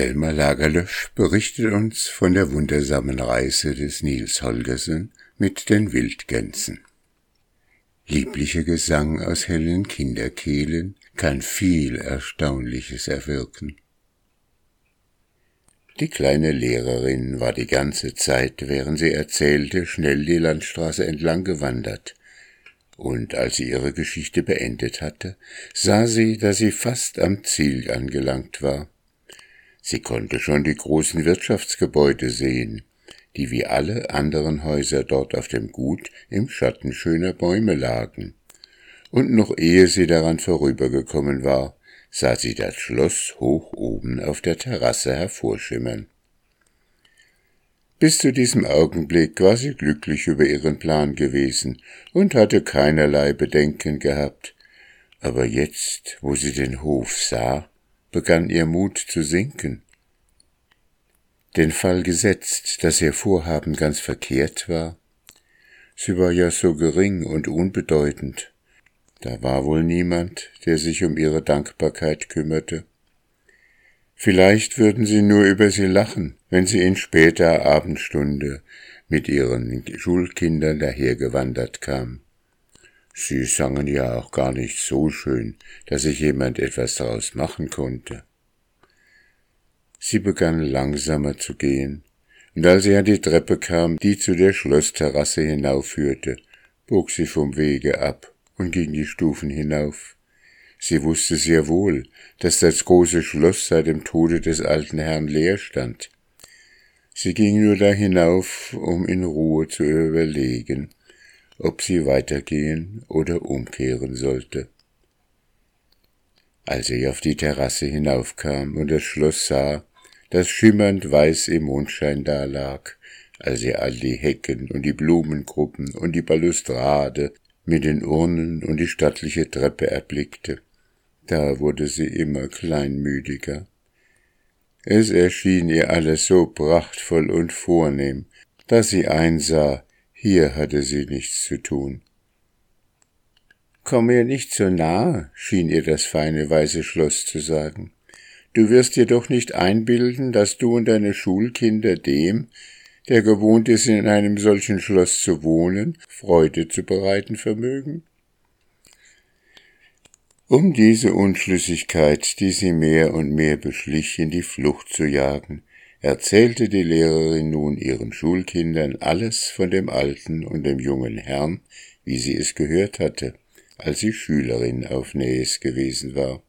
Selma Lagerlöf berichtet uns von der wundersamen Reise des Nils Holgersen mit den Wildgänsen. Lieblicher Gesang aus hellen Kinderkehlen kann viel Erstaunliches erwirken. Die kleine Lehrerin war die ganze Zeit, während sie erzählte, schnell die Landstraße entlang gewandert, und als sie ihre Geschichte beendet hatte, sah sie, dass sie fast am Ziel angelangt war. Sie konnte schon die großen Wirtschaftsgebäude sehen, die wie alle anderen Häuser dort auf dem Gut im Schatten schöner Bäume lagen. Und noch ehe sie daran vorübergekommen war, sah sie das Schloss hoch oben auf der Terrasse hervorschimmern. Bis zu diesem Augenblick war sie glücklich über ihren Plan gewesen und hatte keinerlei Bedenken gehabt, aber jetzt, wo sie den Hof sah, begann ihr Mut zu sinken. Den Fall gesetzt, dass ihr Vorhaben ganz verkehrt war, sie war ja so gering und unbedeutend, da war wohl niemand, der sich um ihre Dankbarkeit kümmerte. Vielleicht würden sie nur über sie lachen, wenn sie in später Abendstunde mit ihren Schulkindern dahergewandert kam. Sie sangen ja auch gar nicht so schön, dass sich jemand etwas daraus machen konnte. Sie begann langsamer zu gehen, und als sie an die Treppe kam, die zu der Schlossterrasse hinaufführte, bog sie vom Wege ab und ging die Stufen hinauf. Sie wusste sehr wohl, dass das große Schloss seit dem Tode des alten Herrn leer stand. Sie ging nur da hinauf, um in Ruhe zu überlegen, ob sie weitergehen oder umkehren sollte. Als sie auf die Terrasse hinaufkam und das Schloss sah, das schimmernd weiß im Mondschein dalag, als sie all die Hecken und die Blumengruppen und die Balustrade mit den Urnen und die stattliche Treppe erblickte, da wurde sie immer kleinmütiger. Es erschien ihr alles so prachtvoll und vornehm, dass sie einsah, hier hatte sie nichts zu tun. Komm mir nicht so nah, schien ihr das feine weiße Schloss zu sagen. Du wirst dir doch nicht einbilden, dass du und deine Schulkinder dem, der gewohnt ist, in einem solchen Schloss zu wohnen, Freude zu bereiten vermögen? Um diese Unschlüssigkeit, die sie mehr und mehr beschlich, in die Flucht zu jagen, erzählte die Lehrerin nun ihren Schulkindern alles von dem alten und dem jungen Herrn, wie sie es gehört hatte, als sie Schülerin auf Nähes gewesen war.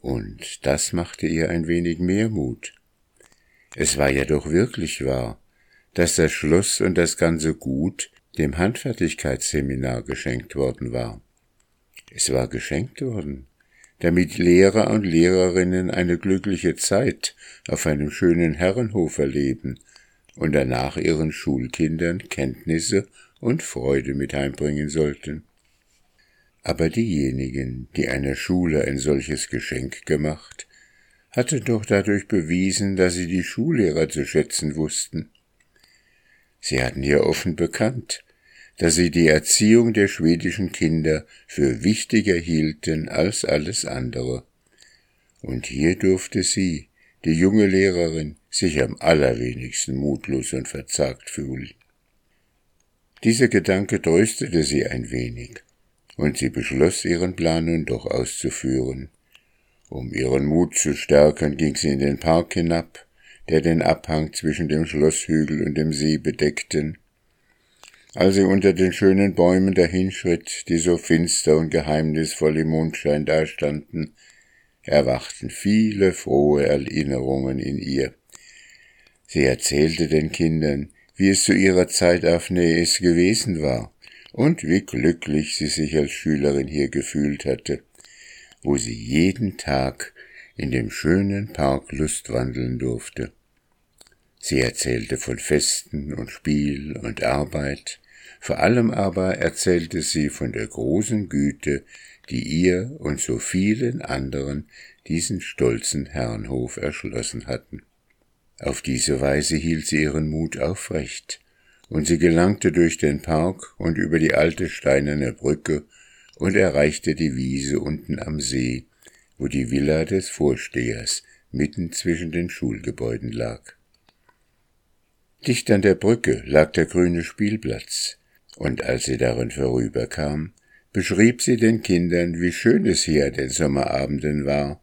Und das machte ihr ein wenig mehr Mut. Es war ja doch wirklich wahr, dass das Schloss und das ganze Gut dem Handfertigkeitsseminar geschenkt worden war. Es war geschenkt worden, damit Lehrer und Lehrerinnen eine glückliche Zeit auf einem schönen Herrenhof erleben und danach ihren Schulkindern Kenntnisse und Freude mit heimbringen sollten. Aber diejenigen, die einer Schule ein solches Geschenk gemacht, hatten doch dadurch bewiesen, dass sie die Schullehrer zu schätzen wussten. Sie hatten ja offen bekannt, dass sie die Erziehung der schwedischen Kinder für wichtiger hielten als alles andere. Und hier durfte sie, die junge Lehrerin, sich am allerwenigsten mutlos und verzagt fühlen. Dieser Gedanke tröstete sie ein wenig, und sie beschloss, ihren Plan nun doch auszuführen. Um ihren Mut zu stärken, ging sie in den Park hinab, der den Abhang zwischen dem Schlosshügel und dem See bedeckten, als sie unter den schönen Bäumen dahinschritt, die so finster und geheimnisvoll im Mondschein dastanden, erwachten viele frohe Erinnerungen in ihr. Sie erzählte den Kindern, wie es zu ihrer Zeit auf Nees gewesen war und wie glücklich sie sich als Schülerin hier gefühlt hatte, wo sie jeden Tag in dem schönen Park lustwandeln durfte. Sie erzählte von Festen und Spiel und Arbeit, vor allem aber erzählte sie von der großen Güte, die ihr und so vielen anderen diesen stolzen Herrenhof erschlossen hatten. Auf diese Weise hielt sie ihren Mut aufrecht, und sie gelangte durch den Park und über die alte steinerne Brücke und erreichte die Wiese unten am See, wo die Villa des Vorstehers mitten zwischen den Schulgebäuden lag. Dicht an der Brücke lag der grüne Spielplatz, und als sie darin vorüberkam, beschrieb sie den Kindern, wie schön es hier den Sommerabenden war,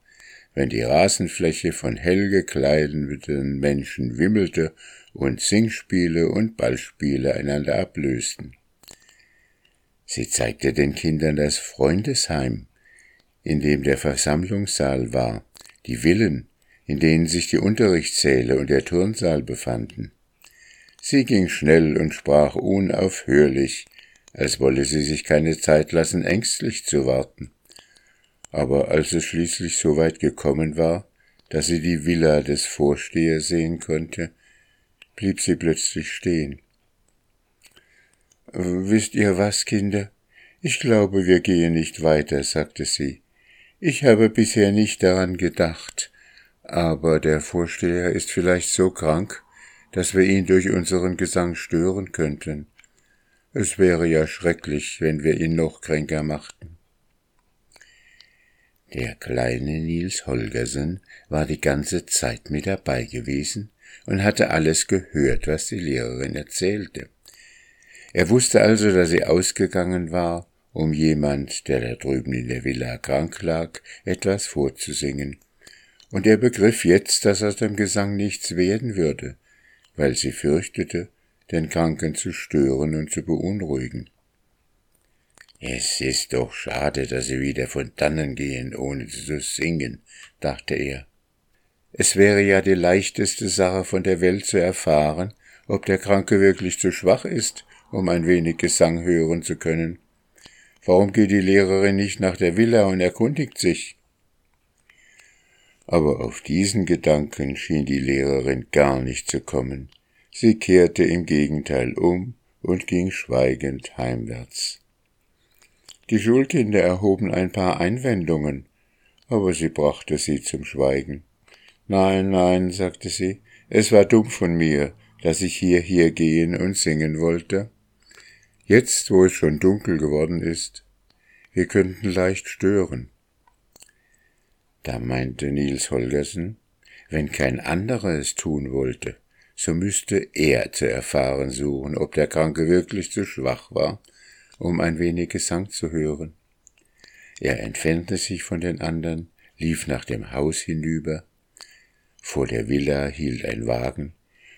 wenn die Rasenfläche von hell gekleideten Menschen wimmelte und Singspiele und Ballspiele einander ablösten. Sie zeigte den Kindern das Freundesheim, in dem der Versammlungssaal war, die Villen, in denen sich die Unterrichtssäle und der Turnsaal befanden. Sie ging schnell und sprach unaufhörlich, als wolle sie sich keine Zeit lassen, ängstlich zu warten. Aber als es schließlich so weit gekommen war, dass sie die Villa des Vorstehers sehen konnte, blieb sie plötzlich stehen. Wisst ihr was, Kinder? Ich glaube, wir gehen nicht weiter, sagte sie. Ich habe bisher nicht daran gedacht, aber der Vorsteher ist vielleicht so krank, dass wir ihn durch unseren Gesang stören könnten. Es wäre ja schrecklich, wenn wir ihn noch kränker machten. Der kleine Nils Holgersen war die ganze Zeit mit dabei gewesen und hatte alles gehört, was die Lehrerin erzählte. Er wusste also, dass sie ausgegangen war, um jemand, der da drüben in der Villa krank lag, etwas vorzusingen, und er begriff jetzt, dass aus dem Gesang nichts werden würde, weil sie fürchtete, den Kranken zu stören und zu beunruhigen. Es ist doch schade, dass sie wieder von dannen gehen, ohne zu singen, dachte er. Es wäre ja die leichteste Sache von der Welt zu erfahren, ob der Kranke wirklich zu schwach ist, um ein wenig Gesang hören zu können. Warum geht die Lehrerin nicht nach der Villa und erkundigt sich? Aber auf diesen Gedanken schien die Lehrerin gar nicht zu kommen. Sie kehrte im Gegenteil um und ging schweigend heimwärts. Die Schulkinder erhoben ein paar Einwendungen, aber sie brachte sie zum Schweigen. Nein, nein, sagte sie, es war dumm von mir, dass ich hierher gehen und singen wollte. Jetzt, wo es schon dunkel geworden ist, wir könnten leicht stören. Da meinte Nils Holgersen, wenn kein anderer es tun wollte, so müsste er zu erfahren suchen, ob der Kranke wirklich zu schwach war, um ein wenig Gesang zu hören. Er entfernte sich von den anderen, lief nach dem Haus hinüber, vor der Villa hielt ein Wagen,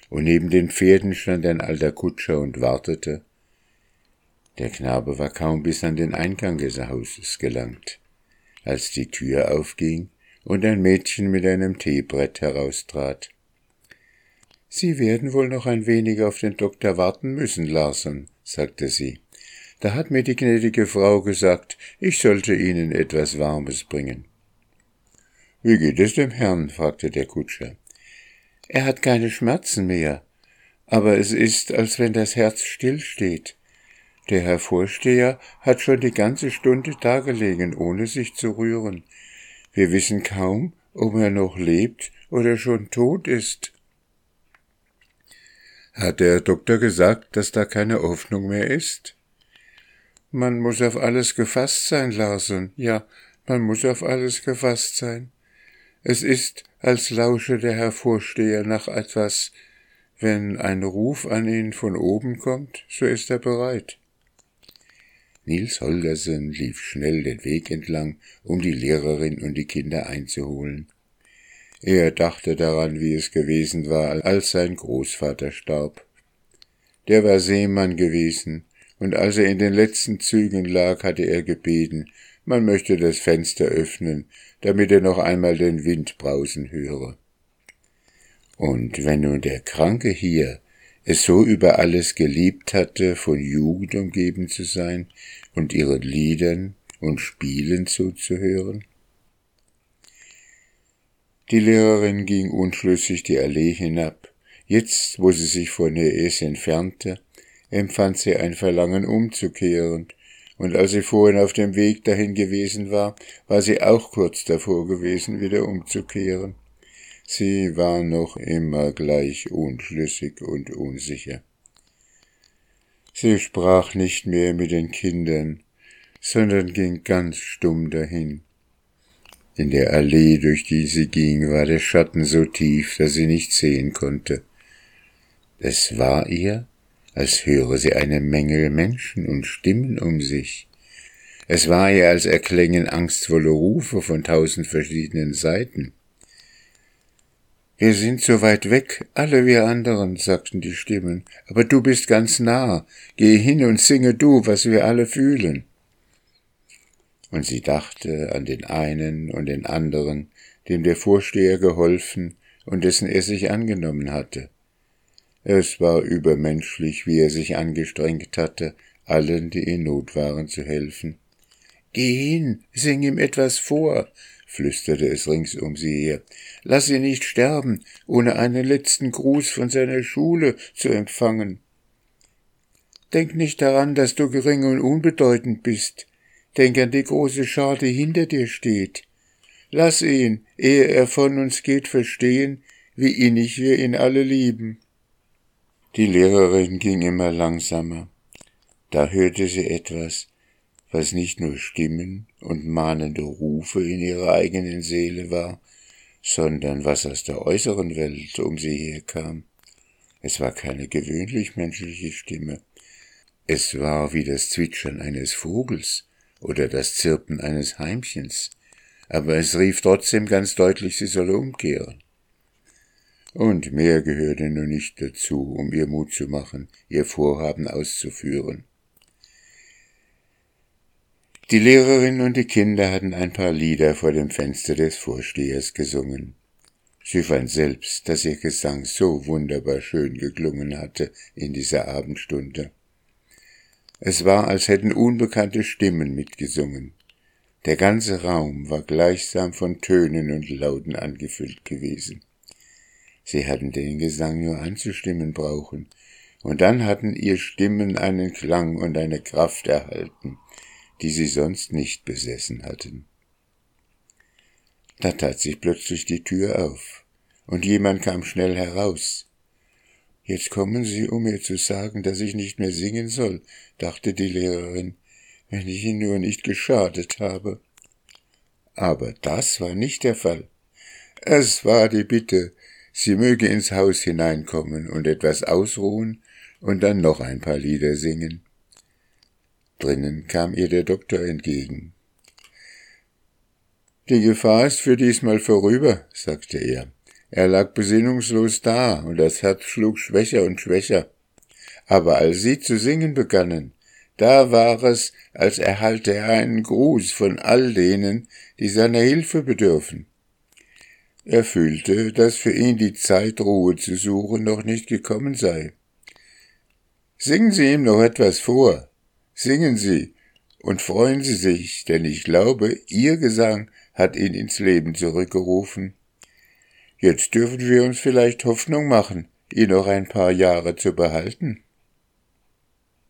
und neben den Pferden stand ein alter Kutscher und wartete. Der Knabe war kaum bis an den Eingang des Hauses gelangt, als die Tür aufging und ein Mädchen mit einem Teebrett heraustrat. Sie werden wohl noch ein wenig auf den Doktor warten müssen, Larsen, sagte sie. Da hat mir die gnädige Frau gesagt, ich sollte Ihnen etwas Warmes bringen. Wie geht es dem Herrn? fragte der Kutscher. Er hat keine Schmerzen mehr, aber es ist, als wenn das Herz stillsteht. Der Herr Vorsteher hat schon die ganze Stunde dagelegen, ohne sich zu rühren. Wir wissen kaum, ob er noch lebt oder schon tot ist. Hat der Doktor gesagt, dass da keine Hoffnung mehr ist? Man muss auf alles gefasst sein, Larsen. Ja, man muss auf alles gefasst sein. Es ist, als lausche der Herr Vorsteher nach etwas. Wenn ein Ruf an ihn von oben kommt, so ist er bereit. Nils Holgersen lief schnell den Weg entlang, um die Lehrerin und die Kinder einzuholen. Er dachte daran, wie es gewesen war, als sein Großvater starb. Der war Seemann gewesen, und als er in den letzten Zügen lag, hatte er gebeten, man möchte das Fenster öffnen, damit er noch einmal den Wind brausen höre. Und wenn nun der Kranke hier es so über alles geliebt hatte, von Jugend umgeben zu sein und ihren Liedern und Spielen zuzuhören? Die Lehrerin ging unschlüssig die Allee hinab. Jetzt, wo sie sich von der Es entfernte, empfand sie ein Verlangen umzukehren und als sie vorhin auf dem Weg dahin gewesen war, war sie auch kurz davor gewesen, wieder umzukehren. Sie war noch immer gleich unschlüssig und unsicher. Sie sprach nicht mehr mit den Kindern, sondern ging ganz stumm dahin. In der Allee, durch die sie ging, war der Schatten so tief, dass sie nicht sehen konnte. Es war ihr, als höre sie eine Menge Menschen und Stimmen um sich. Es war ihr, als erklängen angstvolle Rufe von tausend verschiedenen Seiten. Wir sind so weit weg, alle wir anderen, sagten die Stimmen, aber du bist ganz nah, geh hin und singe du, was wir alle fühlen. Und sie dachte an den einen und den anderen, dem der Vorsteher geholfen und dessen er sich angenommen hatte. Es war übermenschlich, wie er sich angestrengt hatte, allen, die in Not waren, zu helfen. Geh hin, sing ihm etwas vor, flüsterte es rings um sie her. Lass ihn nicht sterben, ohne einen letzten Gruß von seiner Schule zu empfangen. Denk nicht daran, dass du gering und unbedeutend bist. Denk an die große Schar, die hinter dir steht. Lass ihn, ehe er von uns geht, verstehen, wie innig wir ihn alle lieben. Die Lehrerin ging immer langsamer. Da hörte sie etwas, was nicht nur Stimmen und mahnende Rufe in ihrer eigenen Seele war, sondern was aus der äußeren Welt um sie herkam. Es war keine gewöhnlich menschliche Stimme. Es war wie das Zwitschern eines Vogels oder das Zirpen eines Heimchens, aber es rief trotzdem ganz deutlich, sie solle umkehren. Und mehr gehörte nun nicht dazu, um ihr Mut zu machen, ihr Vorhaben auszuführen. Die Lehrerin und die Kinder hatten ein paar Lieder vor dem Fenster des Vorstehers gesungen. Sie fand selbst, dass ihr Gesang so wunderbar schön geklungen hatte in dieser Abendstunde. Es war, als hätten unbekannte Stimmen mitgesungen. Der ganze Raum war gleichsam von Tönen und Lauten angefüllt gewesen. Sie hatten den Gesang nur anzustimmen brauchen, und dann hatten ihr Stimmen einen Klang und eine Kraft erhalten, die sie sonst nicht besessen hatten. Da tat sich plötzlich die Tür auf, und jemand kam schnell heraus. Jetzt kommen Sie, um mir zu sagen, dass ich nicht mehr singen soll, dachte die Lehrerin, wenn ich Ihnen nur nicht geschadet habe. Aber das war nicht der Fall. Es war die Bitte, sie möge ins Haus hineinkommen und etwas ausruhen und dann noch ein paar Lieder singen. Drinnen kam ihr der Doktor entgegen. Die Gefahr ist für diesmal vorüber, sagte er. Er lag besinnungslos da, und das Herz schlug schwächer und schwächer. Aber als sie zu singen begannen, da war es, als erhalte er einen Gruß von all denen, die seiner Hilfe bedürfen. Er fühlte, dass für ihn die Zeit, Ruhe zu suchen, noch nicht gekommen sei. Singen Sie ihm noch etwas vor, Singen Sie und freuen Sie sich, denn ich glaube, Ihr Gesang hat ihn ins Leben zurückgerufen. Jetzt dürfen wir uns vielleicht Hoffnung machen, ihn noch ein paar Jahre zu behalten.